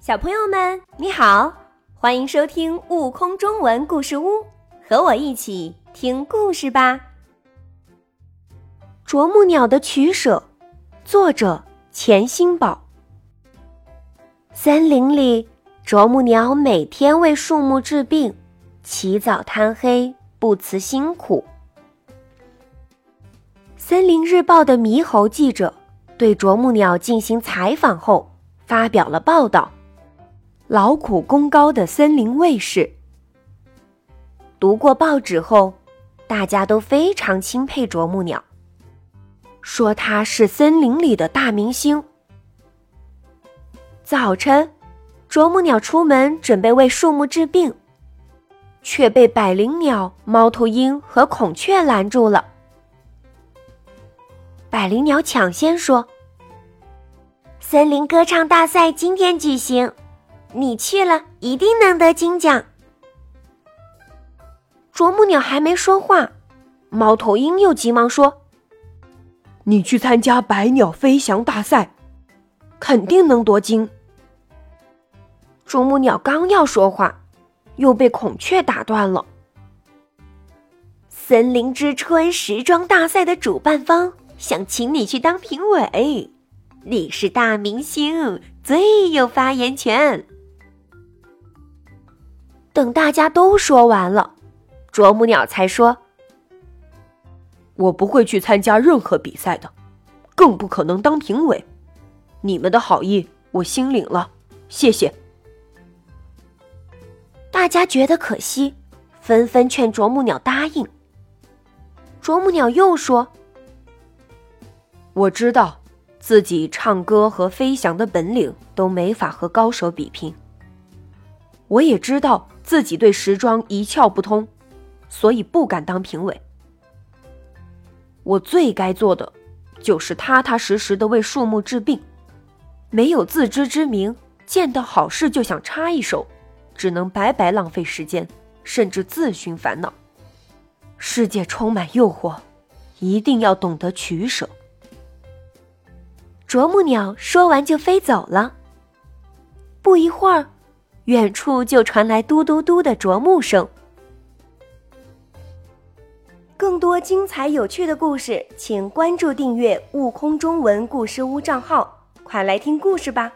小朋友们，你好，欢迎收听《悟空中文故事屋》，和我一起听故事吧。啄木鸟的取舍，作者钱新宝。森林里，啄木鸟每天为树木治病，起早贪黑，不辞辛苦。森林日报的猕猴记者对啄木鸟进行采访后，发表了报道。劳苦功高的森林卫士。读过报纸后，大家都非常钦佩啄木鸟，说它是森林里的大明星。早晨，啄木鸟出门准备为树木治病，却被百灵鸟、猫头鹰和孔雀拦住了。百灵鸟抢先说：“森林歌唱大赛今天举行。”你去了，一定能得金奖。啄木鸟还没说话，猫头鹰又急忙说：“你去参加百鸟飞翔大赛，肯定能夺金。”啄木鸟刚要说话，又被孔雀打断了。森林之春时装大赛的主办方想请你去当评委，你是大明星，最有发言权。等大家都说完了，啄木鸟才说：“我不会去参加任何比赛的，更不可能当评委。你们的好意我心领了，谢谢。”大家觉得可惜，纷纷劝啄木鸟答应。啄木鸟又说：“我知道自己唱歌和飞翔的本领都没法和高手比拼。我也知道。”自己对时装一窍不通，所以不敢当评委。我最该做的，就是踏踏实实的为树木治病。没有自知之明，见到好事就想插一手，只能白白浪费时间，甚至自寻烦恼。世界充满诱惑，一定要懂得取舍。啄木鸟说完就飞走了。不一会儿。远处就传来嘟嘟嘟的啄木声。更多精彩有趣的故事，请关注订阅“悟空中文故事屋”账号，快来听故事吧！